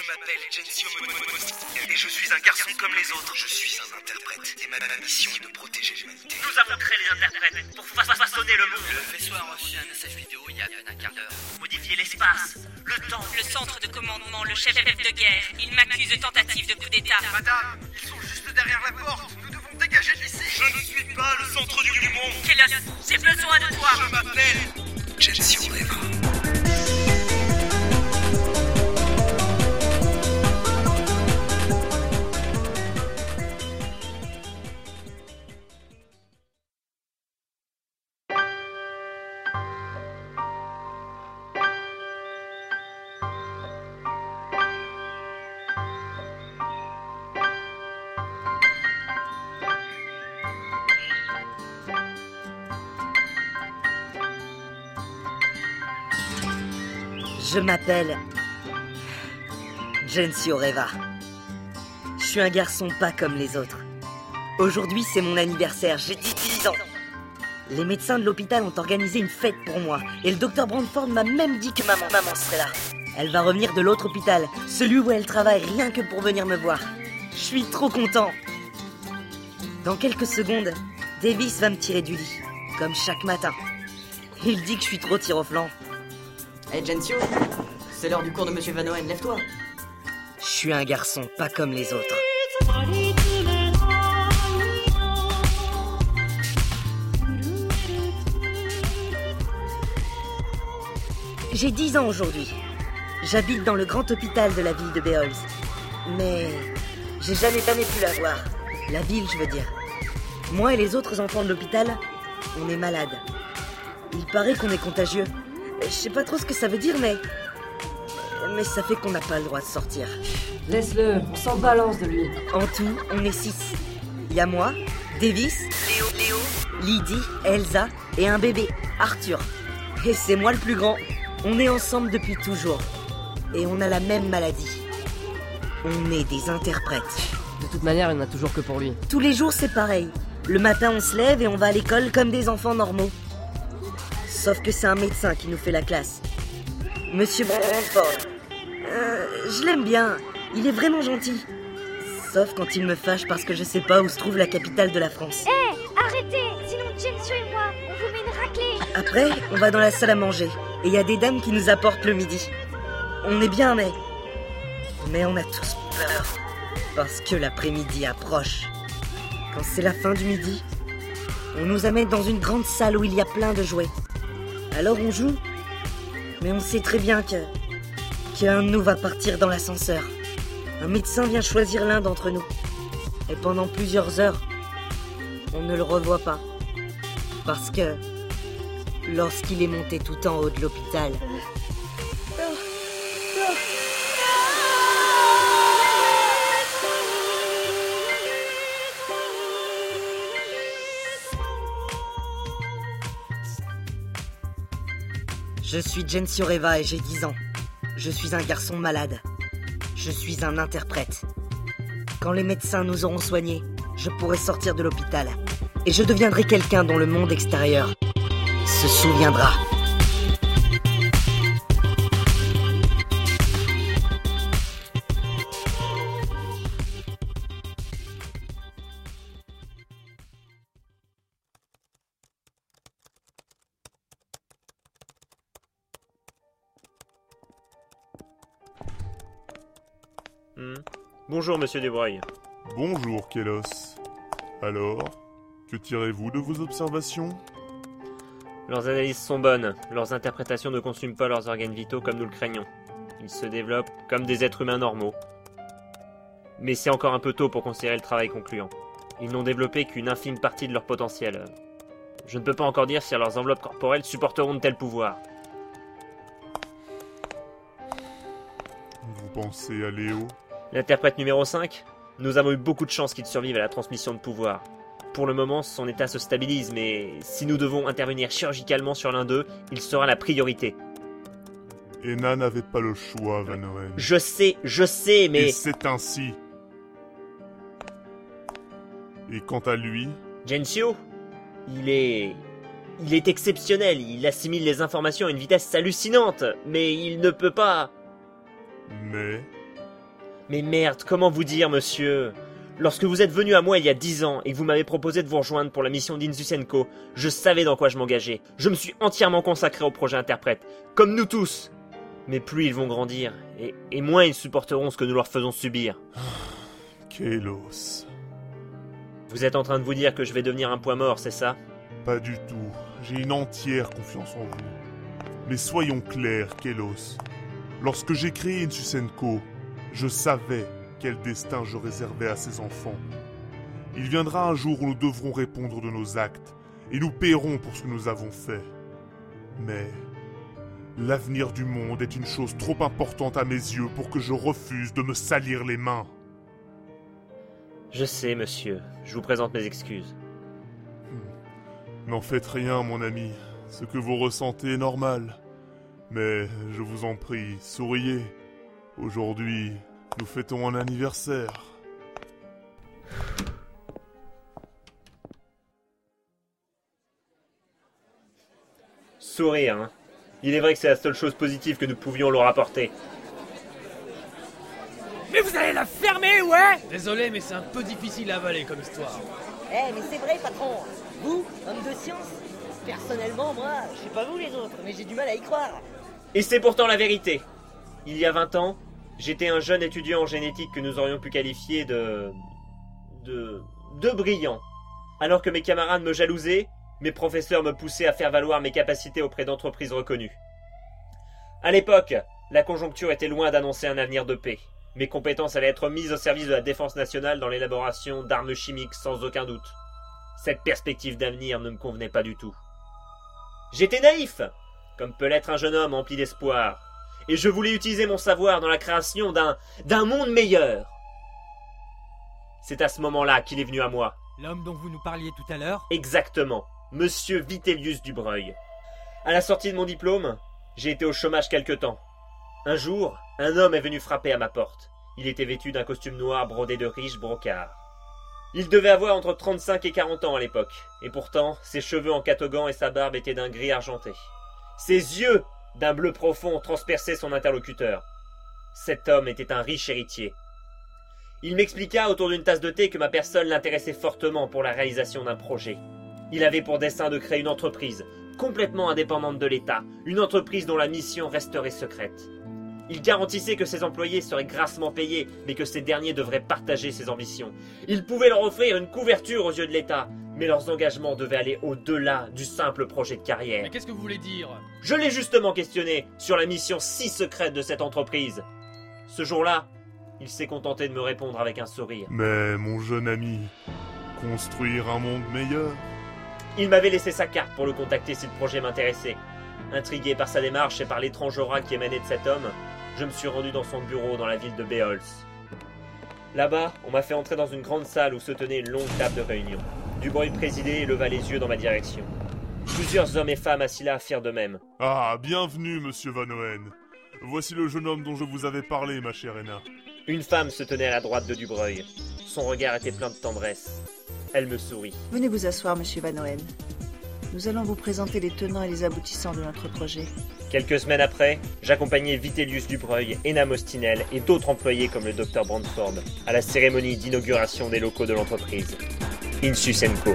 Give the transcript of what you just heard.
Je m'appelle Gensio et je suis un garçon comme les autres. Je suis un interprète et ma mission est de protéger l'humanité. Nous avons créé les interprètes pour fa- façonner le monde. Le vaisseau a reçu un message vidéo il y a à peine un quart d'heure. Modifier l'espace, le temps. Le centre de commandement, le chef de guerre, il m'accuse de tentative de coup d'État. Madame, ils sont juste derrière la porte. Nous devons dégager d'ici. Je ne suis pas le centre du monde. Kélos, j'ai besoin de toi. Je m'appelle Gensio Reva. Je m'appelle Gensio Reva. Je suis un garçon pas comme les autres. Aujourd'hui, c'est mon anniversaire, j'ai 10 ans. Les médecins de l'hôpital ont organisé une fête pour moi et le docteur Brandford m'a même dit que maman, maman serait là. Elle va revenir de l'autre hôpital, celui où elle travaille rien que pour venir me voir. Je suis trop content. Dans quelques secondes, Davis va me tirer du lit, comme chaque matin. Il dit que je suis trop tir Hey Gensio, c'est l'heure du cours de Monsieur Van Owen, lève-toi. Je suis un garçon pas comme les autres. J'ai 10 ans aujourd'hui. J'habite dans le grand hôpital de la ville de Beholz. Mais j'ai jamais jamais pu la voir. La ville, je veux dire. Moi et les autres enfants de l'hôpital, on est malades. Il paraît qu'on est contagieux. Je sais pas trop ce que ça veut dire, mais. Mais ça fait qu'on n'a pas le droit de sortir. Laisse-le, on s'en balance de lui. En tout, on est six. Il y a moi, Davis, Léo, Léo, Lydie, Elsa et un bébé, Arthur. Et c'est moi le plus grand. On est ensemble depuis toujours. Et on a la même maladie. On est des interprètes. De toute manière, il n'y en a toujours que pour lui. Tous les jours, c'est pareil. Le matin, on se lève et on va à l'école comme des enfants normaux. Sauf que c'est un médecin qui nous fait la classe. Monsieur Brandford. Euh, je l'aime bien. Il est vraiment gentil. Sauf quand il me fâche parce que je sais pas où se trouve la capitale de la France. Hé, arrêtez Sinon Gensio et moi, on vous met une raclée Après, on va dans la salle à manger. Et il y a des dames qui nous apportent le midi. On est bien, mais... Mais on a tous peur. Parce que l'après-midi approche. Quand c'est la fin du midi, on nous amène dans une grande salle où il y a plein de jouets. Alors on joue. Mais on sait très bien que... qu'un de nous va partir dans l'ascenseur. Un médecin vient choisir l'un d'entre nous. Et pendant plusieurs heures, on ne le revoit pas. Parce que lorsqu'il est monté tout en haut de l'hôpital. Je suis Gensio Reva et j'ai 10 ans. Je suis un garçon malade. Je suis un interprète. Quand les médecins nous auront soignés, je pourrai sortir de l'hôpital. Et je deviendrai quelqu'un dont le monde extérieur se souviendra. Bonjour, monsieur Desbreuil. Bonjour, Kélos. Alors, que tirez-vous de vos observations? Leurs analyses sont bonnes, leurs interprétations ne consument pas leurs organes vitaux comme nous le craignons. Ils se développent comme des êtres humains normaux. Mais c'est encore un peu tôt pour considérer le travail concluant. Ils n'ont développé qu'une infime partie de leur potentiel. Je ne peux pas encore dire si leurs enveloppes corporelles supporteront de tels pouvoirs. Vous pensez à Léo L'interprète numéro 5 Nous avons eu beaucoup de chance qu'il survive à la transmission de pouvoir. Pour le moment, son état se stabilise, mais si nous devons intervenir chirurgicalement sur l'un d'eux, il sera la priorité. Ena n'avait pas le choix, Van Oren. Je sais, je sais, mais... Et c'est ainsi. Et quant à lui, Gensio Il est... Il est exceptionnel, il assimile les informations à une vitesse hallucinante, mais il ne peut pas... mais Mais merde, comment vous dire, monsieur? Lorsque vous êtes venu à moi il y a dix ans et que vous m'avez proposé de vous rejoindre pour la mission d'Insusenko, je savais dans quoi je m'engageais. Je me suis entièrement consacré au projet interprète, comme nous tous. Mais plus ils vont grandir, et, et moins ils supporteront ce que nous leur faisons subir. Kélos. Vous êtes en train de vous dire que je vais devenir un poids mort, c'est ça? Pas du tout. J'ai une entière confiance en vous. Mais soyons clairs, Kélos. Lorsque j'ai créé Insusenko, je savais quel destin je réservais à ces enfants. Il viendra un jour où nous devrons répondre de nos actes, et nous paierons pour ce que nous avons fait. Mais l'avenir du monde est une chose trop importante à mes yeux pour que je refuse de me salir les mains. Je sais, monsieur. Je vous présente mes excuses. N'en faites rien, mon ami. Ce que vous ressentez est normal. Mais je vous en prie, souriez. Aujourd'hui, nous fêtons un anniversaire. Sourire, hein. Il est vrai que c'est la seule chose positive que nous pouvions leur apporter. Mais vous allez la fermer, ouais? Désolé, mais c'est un peu difficile à avaler comme histoire. Eh, mais c'est vrai, patron. Vous, homme de science Personnellement, moi, je sais pas vous les autres, mais j'ai du mal à y croire. Et c'est pourtant la vérité. Il y a 20 ans, j'étais un jeune étudiant en génétique que nous aurions pu qualifier de. de. de brillant. Alors que mes camarades me jalousaient, mes professeurs me poussaient à faire valoir mes capacités auprès d'entreprises reconnues. À l'époque, la conjoncture était loin d'annoncer un avenir de paix. Mes compétences allaient être mises au service de la défense nationale dans l'élaboration d'armes chimiques sans aucun doute. Cette perspective d'avenir ne me convenait pas du tout. J'étais naïf, comme peut l'être un jeune homme empli d'espoir, et je voulais utiliser mon savoir dans la création d'un d'un monde meilleur. C'est à ce moment-là qu'il est venu à moi. L'homme dont vous nous parliez tout à l'heure Exactement, Monsieur Vitellius Dubreuil. À la sortie de mon diplôme, j'ai été au chômage quelque temps. Un jour, un homme est venu frapper à ma porte. Il était vêtu d'un costume noir brodé de riches brocards. Il devait avoir entre 35 et 40 ans à l'époque, et pourtant, ses cheveux en catogan et sa barbe étaient d'un gris argenté. Ses yeux, d'un bleu profond, transperçaient son interlocuteur. Cet homme était un riche héritier. Il m'expliqua autour d'une tasse de thé que ma personne l'intéressait fortement pour la réalisation d'un projet. Il avait pour dessein de créer une entreprise, complètement indépendante de l'État, une entreprise dont la mission resterait secrète. Il garantissait que ses employés seraient grassement payés, mais que ces derniers devraient partager ses ambitions. Il pouvait leur offrir une couverture aux yeux de l'État, mais leurs engagements devaient aller au-delà du simple projet de carrière. Mais qu'est-ce que vous voulez dire? Je l'ai justement questionné sur la mission si secrète de cette entreprise. Ce jour-là, il s'est contenté de me répondre avec un sourire. Mais mon jeune ami, construire un monde meilleur? Il m'avait laissé sa carte pour le contacter si le projet m'intéressait. Intrigué par sa démarche et par l'étrange aura qui émanait de cet homme, je me suis rendu dans son bureau dans la ville de Beols. Là-bas, on m'a fait entrer dans une grande salle où se tenait une longue table de réunion. Dubreuil présidait et leva les yeux dans ma direction. Plusieurs hommes et femmes assis là firent de même. Ah, bienvenue, monsieur Van Oen. Voici le jeune homme dont je vous avais parlé, ma chère Anna. Une femme se tenait à la droite de Dubreuil. Son regard était plein de tendresse. Elle me sourit. Venez vous asseoir, monsieur Van Oen. Nous allons vous présenter les tenants et les aboutissants de notre projet. Quelques semaines après, j'accompagnais Vitellius Dubreuil, Enna Mostinel et d'autres employés comme le docteur Brandford à la cérémonie d'inauguration des locaux de l'entreprise. Insusenko.